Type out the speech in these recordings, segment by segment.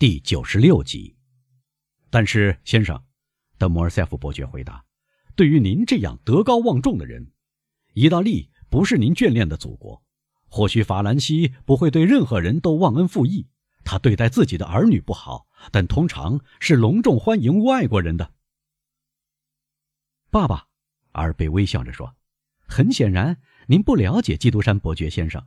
第九十六集。但是，先生，德摩尔塞夫伯爵回答：“对于您这样德高望重的人，意大利不是您眷恋的祖国。或许法兰西不会对任何人都忘恩负义，他对待自己的儿女不好，但通常是隆重欢迎外国人的。”爸爸，阿尔贝微笑着说：“很显然，您不了解基督山伯爵先生。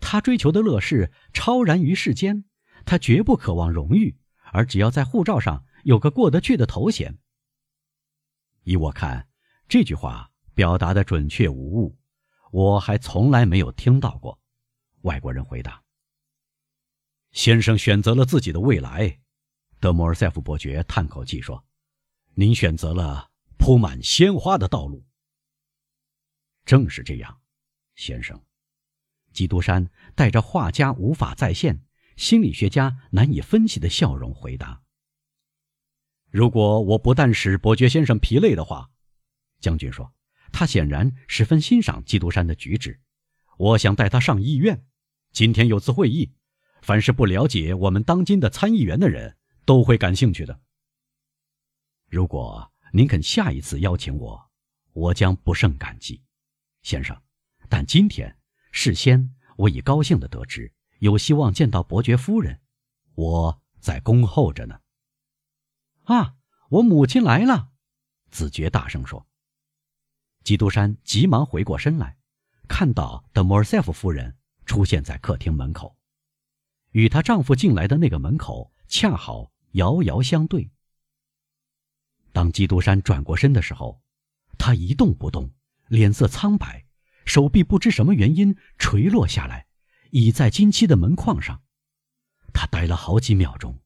他追求的乐事超然于世间。”他绝不渴望荣誉，而只要在护照上有个过得去的头衔。依我看，这句话表达的准确无误，我还从来没有听到过。外国人回答：“先生选择了自己的未来。”德摩尔塞夫伯爵叹口气说：“您选择了铺满鲜花的道路。”正是这样，先生。基督山带着画家无法再现。心理学家难以分析的笑容回答：“如果我不但使伯爵先生疲累的话，将军说，他显然十分欣赏基督山的举止。我想带他上医院。今天有次会议，凡是不了解我们当今的参议员的人都会感兴趣的。如果您肯下一次邀请我，我将不胜感激，先生。但今天事先我已高兴地得知。”有希望见到伯爵夫人，我在恭候着呢。啊，我母亲来了！子爵大声说。基督山急忙回过身来，看到德莫尔塞夫夫人出现在客厅门口，与她丈夫进来的那个门口恰好遥遥相对。当基督山转过身的时候，他一动不动，脸色苍白，手臂不知什么原因垂落下来。倚在金漆的门框上，他呆了好几秒钟。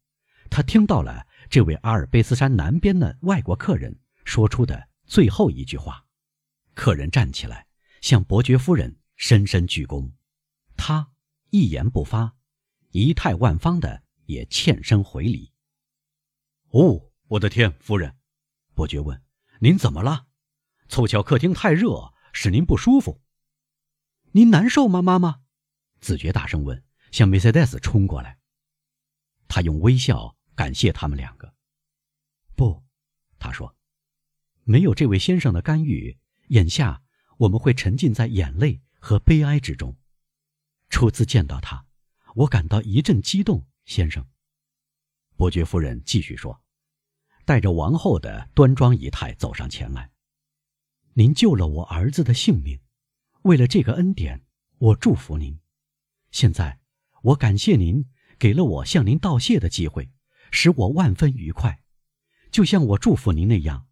他听到了这位阿尔卑斯山南边的外国客人说出的最后一句话。客人站起来，向伯爵夫人深深鞠躬。他一言不发，仪态万方的也欠身回礼。哦，我的天，夫人！伯爵问：“您怎么了？凑巧客厅太热，使您不舒服？您难受吗，妈妈？”子爵大声问，向梅赛德斯冲过来。他用微笑感谢他们两个。不，他说，没有这位先生的干预，眼下我们会沉浸在眼泪和悲哀之中。初次见到他，我感到一阵激动，先生。伯爵夫人继续说，带着王后的端庄仪态走上前来。您救了我儿子的性命，为了这个恩典，我祝福您。现在，我感谢您给了我向您道谢的机会，使我万分愉快，就像我祝福您那样，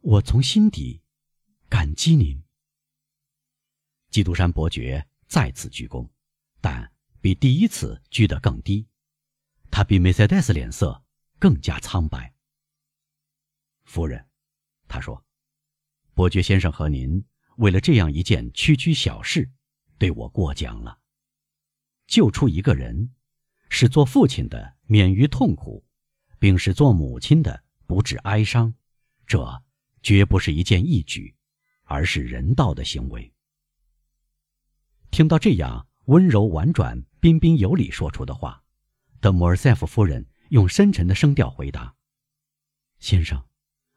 我从心底感激您。基督山伯爵再次鞠躬，但比第一次鞠得更低，他比梅赛德斯脸色更加苍白。夫人，他说：“伯爵先生和您为了这样一件区区小事，对我过奖了。”救出一个人，使做父亲的免于痛苦，并使做母亲的不致哀伤，这绝不是一件义举，而是人道的行为。听到这样温柔婉转、彬彬有礼说出的话，德摩尔塞夫夫人用深沉的声调回答：“先生，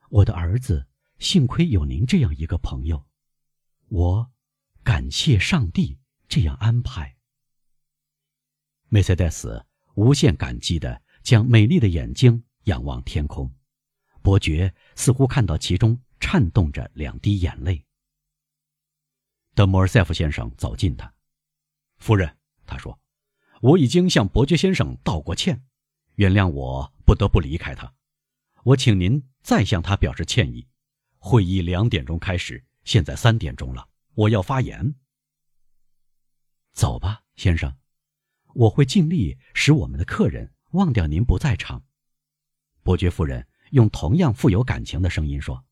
我的儿子幸亏有您这样一个朋友，我感谢上帝这样安排。”梅赛德斯无限感激地将美丽的眼睛仰望天空，伯爵似乎看到其中颤动着两滴眼泪。德摩尔塞夫先生走近他，夫人，他说：“我已经向伯爵先生道过歉，原谅我不得不离开他。我请您再向他表示歉意。会议两点钟开始，现在三点钟了，我要发言。走吧，先生。”我会尽力使我们的客人忘掉您不在场。”伯爵夫人用同样富有感情的声音说。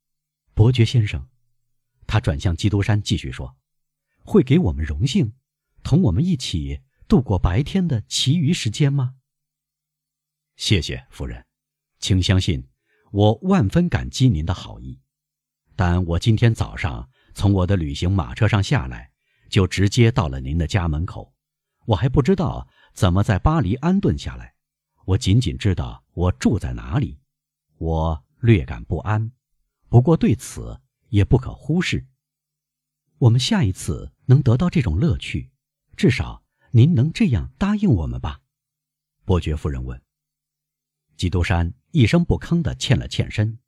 “伯爵先生，他转向基督山继续说，会给我们荣幸，同我们一起度过白天的其余时间吗？”“谢谢，夫人，请相信，我万分感激您的好意。但我今天早上从我的旅行马车上下来，就直接到了您的家门口。”我还不知道怎么在巴黎安顿下来，我仅仅知道我住在哪里，我略感不安，不过对此也不可忽视。我们下一次能得到这种乐趣，至少您能这样答应我们吧？伯爵夫人问。基督山一声不吭地欠了欠身，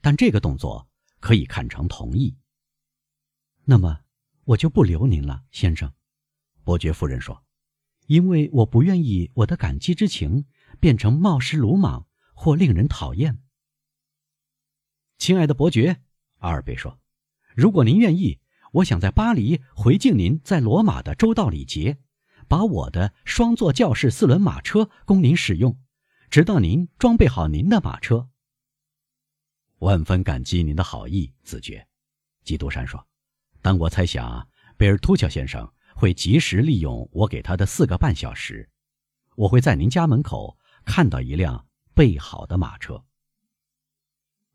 但这个动作可以看成同意。那么我就不留您了，先生，伯爵夫人说，因为我不愿意我的感激之情变成冒失鲁莽或令人讨厌。亲爱的伯爵，阿尔贝说，如果您愿意，我想在巴黎回敬您在罗马的周到礼节，把我的双座教室四轮马车供您使用，直到您装备好您的马车。万分感激您的好意，子爵，基督山说。但我猜想，贝尔图乔先生会及时利用我给他的四个半小时。我会在您家门口看到一辆备好的马车。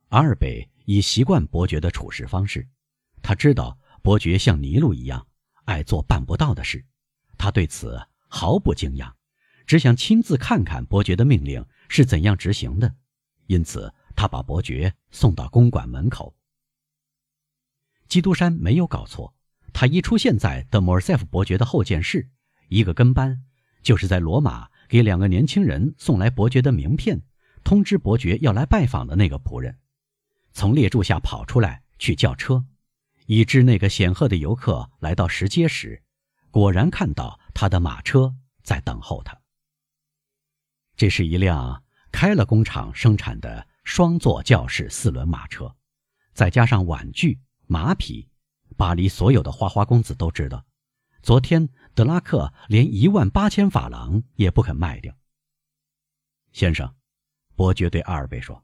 阿尔贝已习惯伯爵的处事方式，他知道伯爵像尼禄一样爱做办不到的事，他对此毫不惊讶，只想亲自看看伯爵的命令是怎样执行的。因此，他把伯爵送到公馆门口。基督山没有搞错，他一出现在德莫尔塞夫伯爵的后见室，一个跟班，就是在罗马给两个年轻人送来伯爵的名片，通知伯爵要来拜访的那个仆人，从列柱下跑出来去叫车，以致那个显赫的游客来到石阶时，果然看到他的马车在等候他。这是一辆开了工厂生产的双座轿式四轮马车，再加上碗具。马匹，巴黎所有的花花公子都知道。昨天德拉克连一万八千法郎也不肯卖掉。先生，伯爵对阿尔贝说：“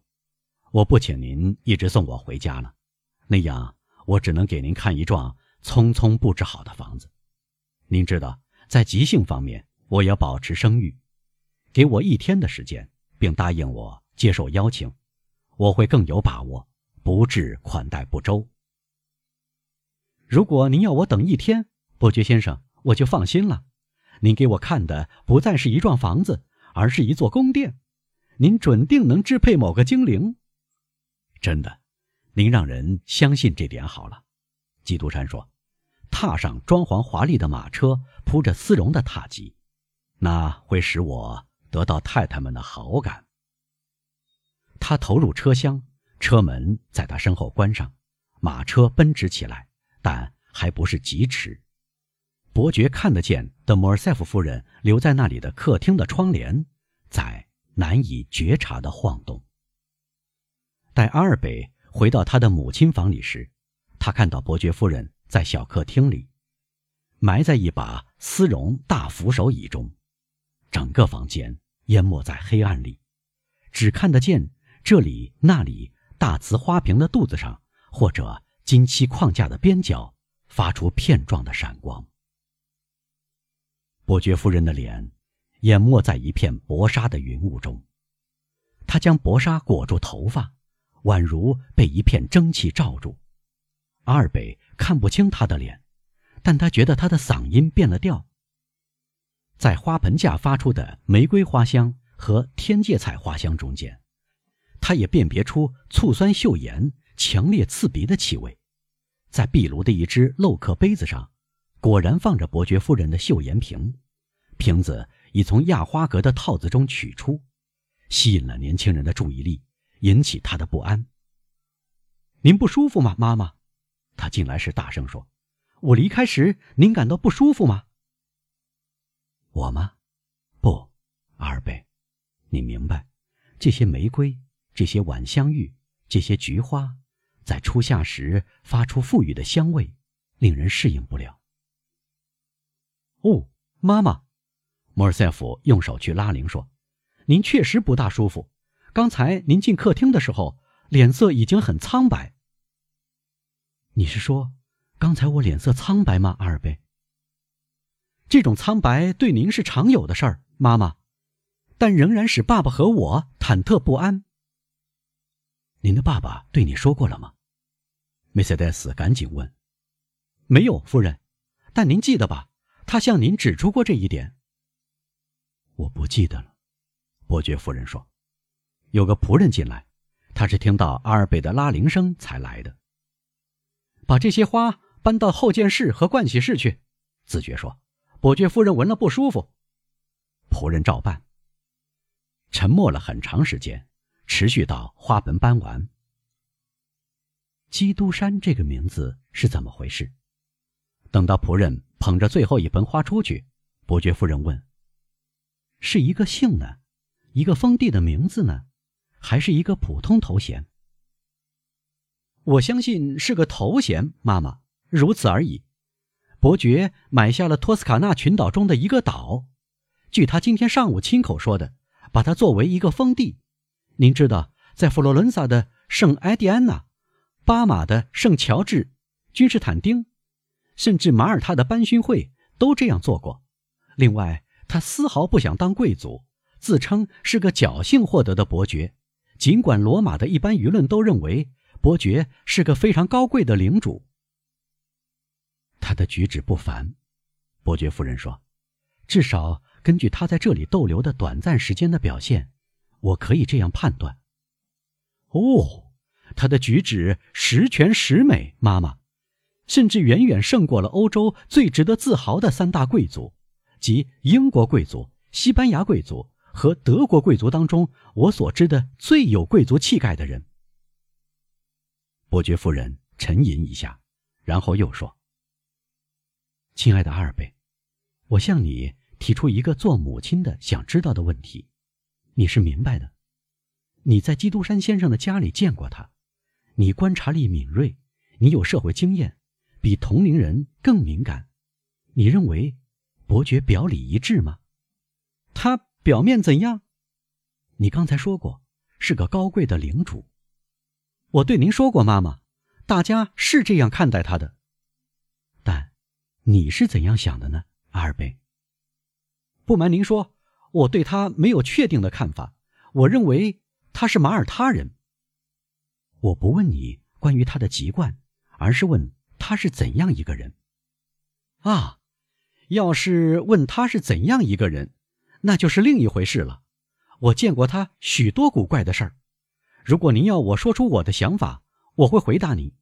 我不请您一直送我回家了，那样我只能给您看一幢匆匆布置好的房子。您知道，在即兴方面，我要保持声誉。给我一天的时间，并答应我接受邀请，我会更有把握，不致款待不周。”如果您要我等一天，伯爵先生，我就放心了。您给我看的不再是一幢房子，而是一座宫殿。您准定能支配某个精灵。真的，您让人相信这点好了。基督山说：“踏上装潢华丽的马车，铺着丝绒的踏迹，那会使我得到太太们的好感。”他投入车厢，车门在他身后关上，马车奔驰起来。但还不是疾驰。伯爵看得见德莫尔塞夫夫人留在那里的客厅的窗帘，在难以觉察的晃动。待阿尔贝回到他的母亲房里时，他看到伯爵夫人在小客厅里，埋在一把丝绒大扶手椅中，整个房间淹没在黑暗里，只看得见这里那里大瓷花瓶的肚子上，或者。金漆框架的边角发出片状的闪光。伯爵夫人的脸淹没在一片薄纱的云雾中，她将薄纱裹住头发，宛如被一片蒸汽罩住。阿尔贝看不清她的脸，但他觉得她的嗓音变了调。在花盆架发出的玫瑰花香和天芥菜花香中间，他也辨别出醋酸溴盐。强烈刺鼻的气味，在壁炉的一只镂刻杯子上，果然放着伯爵夫人的溴盐瓶，瓶子已从亚花格的套子中取出，吸引了年轻人的注意力，引起他的不安。您不舒服吗，妈妈？他进来时大声说：“我离开时，您感到不舒服吗？”我吗？不，阿尔贝，你明白，这些玫瑰，这些晚香玉，这些菊花。在初夏时发出馥郁的香味，令人适应不了。哦，妈妈，莫尔塞夫用手去拉铃说：“您确实不大舒服。刚才您进客厅的时候，脸色已经很苍白。”你是说，刚才我脸色苍白吗，阿尔贝？这种苍白对您是常有的事儿，妈妈，但仍然使爸爸和我忐忑不安。您的爸爸对你说过了吗？梅赛德斯赶紧问。没有，夫人。但您记得吧？他向您指出过这一点。我不记得了，伯爵夫人说：“有个仆人进来，他是听到阿尔贝的拉铃声才来的。把这些花搬到后见室和盥洗室去。”子爵说：“伯爵夫人闻了不舒服。”仆人照办。沉默了很长时间，持续到花盆搬完。基督山这个名字是怎么回事？等到仆人捧着最后一盆花出去，伯爵夫人问：“是一个姓呢，一个封地的名字呢，还是一个普通头衔？”我相信是个头衔，妈妈，如此而已。伯爵买下了托斯卡纳群岛中的一个岛，据他今天上午亲口说的。把它作为一个封地，您知道，在佛罗伦萨的圣埃蒂安娜，巴马的圣乔治，君士坦丁，甚至马耳他的班勋会都这样做过。另外，他丝毫不想当贵族，自称是个侥幸获得的伯爵。尽管罗马的一般舆论都认为伯爵是个非常高贵的领主，他的举止不凡。伯爵夫人说：“至少。”根据他在这里逗留的短暂时间的表现，我可以这样判断。哦，他的举止十全十美，妈妈，甚至远远胜过了欧洲最值得自豪的三大贵族，即英国贵族、西班牙贵族和德国贵族当中我所知的最有贵族气概的人。伯爵夫人沉吟一下，然后又说：“亲爱的阿尔贝，我向你。”提出一个做母亲的想知道的问题，你是明白的。你在基督山先生的家里见过他，你观察力敏锐，你有社会经验，比同龄人更敏感。你认为伯爵表里一致吗？他表面怎样？你刚才说过是个高贵的领主。我对您说过，妈妈，大家是这样看待他的。但你是怎样想的呢，阿尔贝？不瞒您说，我对他没有确定的看法。我认为他是马耳他人。我不问你关于他的籍贯，而是问他是怎样一个人。啊，要是问他是怎样一个人，那就是另一回事了。我见过他许多古怪的事儿。如果您要我说出我的想法，我会回答您。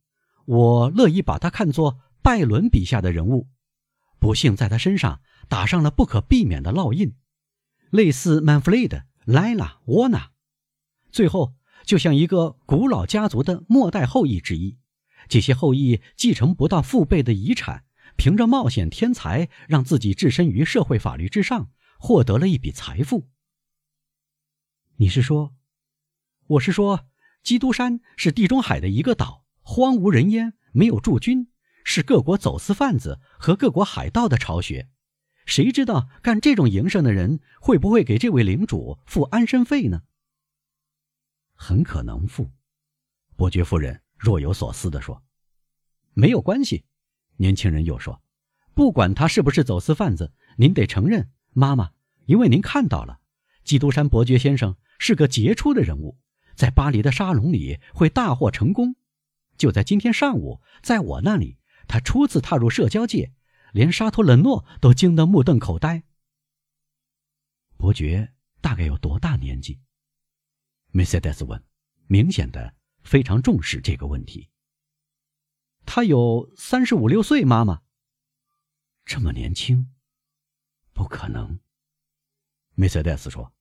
我乐意把他看作拜伦笔下的人物。不幸在他身上。打上了不可避免的烙印，类似曼弗雷德、莱拉、沃纳，最后就像一个古老家族的末代后裔之一。这些后裔继承不到父辈的遗产，凭着冒险天才，让自己置身于社会法律之上，获得了一笔财富。你是说？我是说，基督山是地中海的一个岛，荒无人烟，没有驻军，是各国走私贩子和各国海盗的巢穴。谁知道干这种营生的人会不会给这位领主付安身费呢？很可能付。伯爵夫人若有所思地说：“没有关系。”年轻人又说：“不管他是不是走私贩子，您得承认，妈妈，因为您看到了，基督山伯爵先生是个杰出的人物，在巴黎的沙龙里会大获成功。就在今天上午，在我那里，他初次踏入社交界。”连沙托冷诺都惊得目瞪口呆。伯爵大概有多大年纪？梅赛德斯问，明显的非常重视这个问题。他有三十五六岁，妈妈。这么年轻？不可能。梅赛德斯说，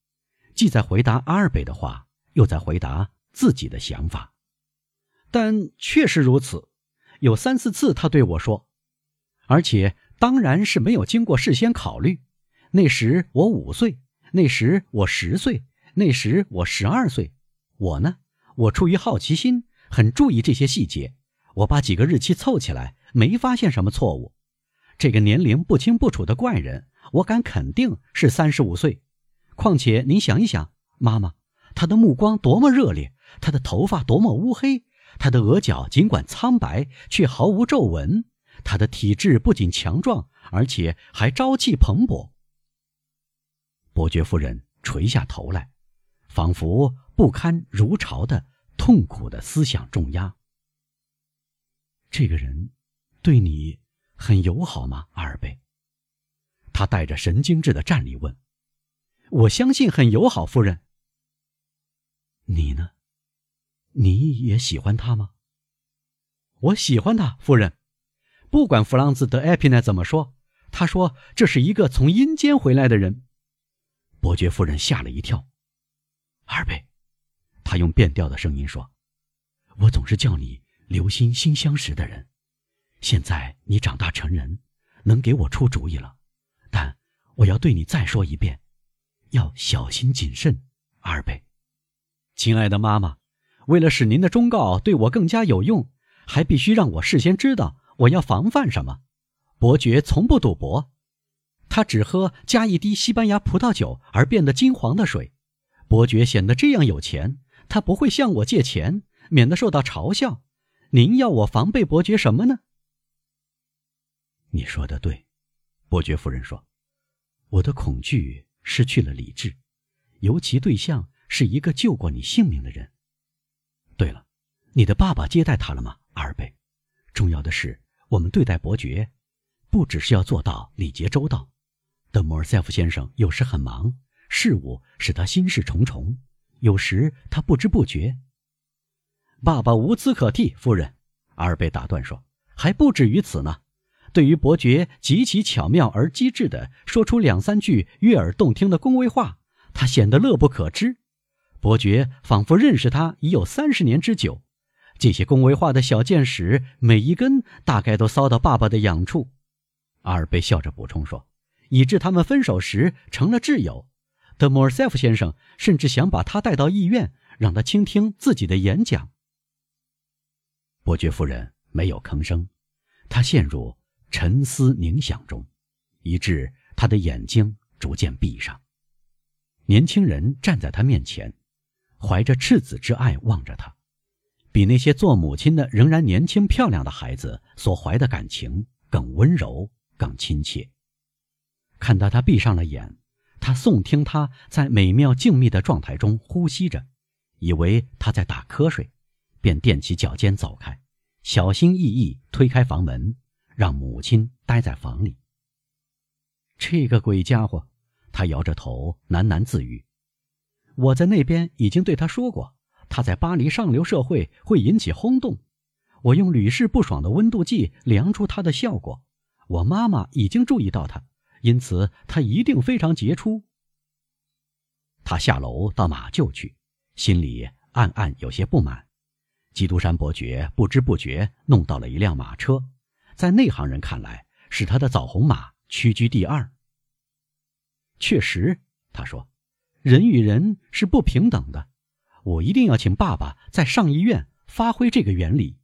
既在回答阿尔贝的话，又在回答自己的想法。但确实如此，有三四次他对我说。而且当然是没有经过事先考虑。那时我五岁，那时我十岁，那时我十二岁。我呢，我出于好奇心，很注意这些细节。我把几个日期凑起来，没发现什么错误。这个年龄不清不楚的怪人，我敢肯定是三十五岁。况且您想一想，妈妈，他的目光多么热烈，他的头发多么乌黑，他的额角尽管苍白，却毫无皱纹。他的体质不仅强壮，而且还朝气蓬勃。伯爵夫人垂下头来，仿佛不堪如潮的痛苦的思想重压。这个人对你很友好吗，阿尔贝？他带着神经质的战栗问：“我相信很友好，夫人。你呢？你也喜欢他吗？我喜欢他，夫人。不管弗朗兹德埃皮奈怎么说，他说这是一个从阴间回来的人。伯爵夫人吓了一跳。二贝，他用变调的声音说：“我总是叫你留心新相识的人。现在你长大成人，能给我出主意了。但我要对你再说一遍，要小心谨慎，二贝。亲爱的妈妈，为了使您的忠告对我更加有用，还必须让我事先知道我要防范什么。伯爵从不赌博，他只喝加一滴西班牙葡萄酒而变得金黄的水。”伯爵显得这样有钱，他不会向我借钱，免得受到嘲笑。您要我防备伯爵什么呢？你说的对，伯爵夫人说：“我的恐惧失去了理智，尤其对象是一个救过你性命的人。对了，你的爸爸接待他了吗，阿尔贝？重要的是，我们对待伯爵，不只是要做到礼节周到。德莫尔塞夫先生有时很忙。”事物使他心事重重，有时他不知不觉。爸爸无资可替，夫人。阿尔贝打断说：“还不止于此呢。对于伯爵极其巧妙而机智的说出两三句悦耳动听的恭维话，他显得乐不可支。伯爵仿佛认识他已有三十年之久。这些恭维话的小箭矢，每一根大概都骚到爸爸的痒处。”阿尔贝笑着补充说：“以致他们分手时成了挚友。”德莫尔塞夫先生甚至想把他带到医院，让他倾听自己的演讲。伯爵夫人没有吭声，她陷入沉思冥想中，以致她的眼睛逐渐闭上。年轻人站在她面前，怀着赤子之爱望着她，比那些做母亲的仍然年轻漂亮的孩子所怀的感情更温柔、更亲切。看到他闭上了眼。他诵听他在美妙静谧的状态中呼吸着，以为他在打瞌睡，便踮起脚尖走开，小心翼翼推开房门，让母亲待在房里。这个鬼家伙，他摇着头喃喃自语：“我在那边已经对他说过，他在巴黎上流社会会引起轰动。我用屡试不爽的温度计量出他的效果。我妈妈已经注意到他。”因此，他一定非常杰出。他下楼到马厩去，心里暗暗有些不满。基督山伯爵不知不觉弄到了一辆马车，在内行人看来使他的枣红马屈居第二。确实，他说：“人与人是不平等的。我一定要请爸爸在上医院发挥这个原理。”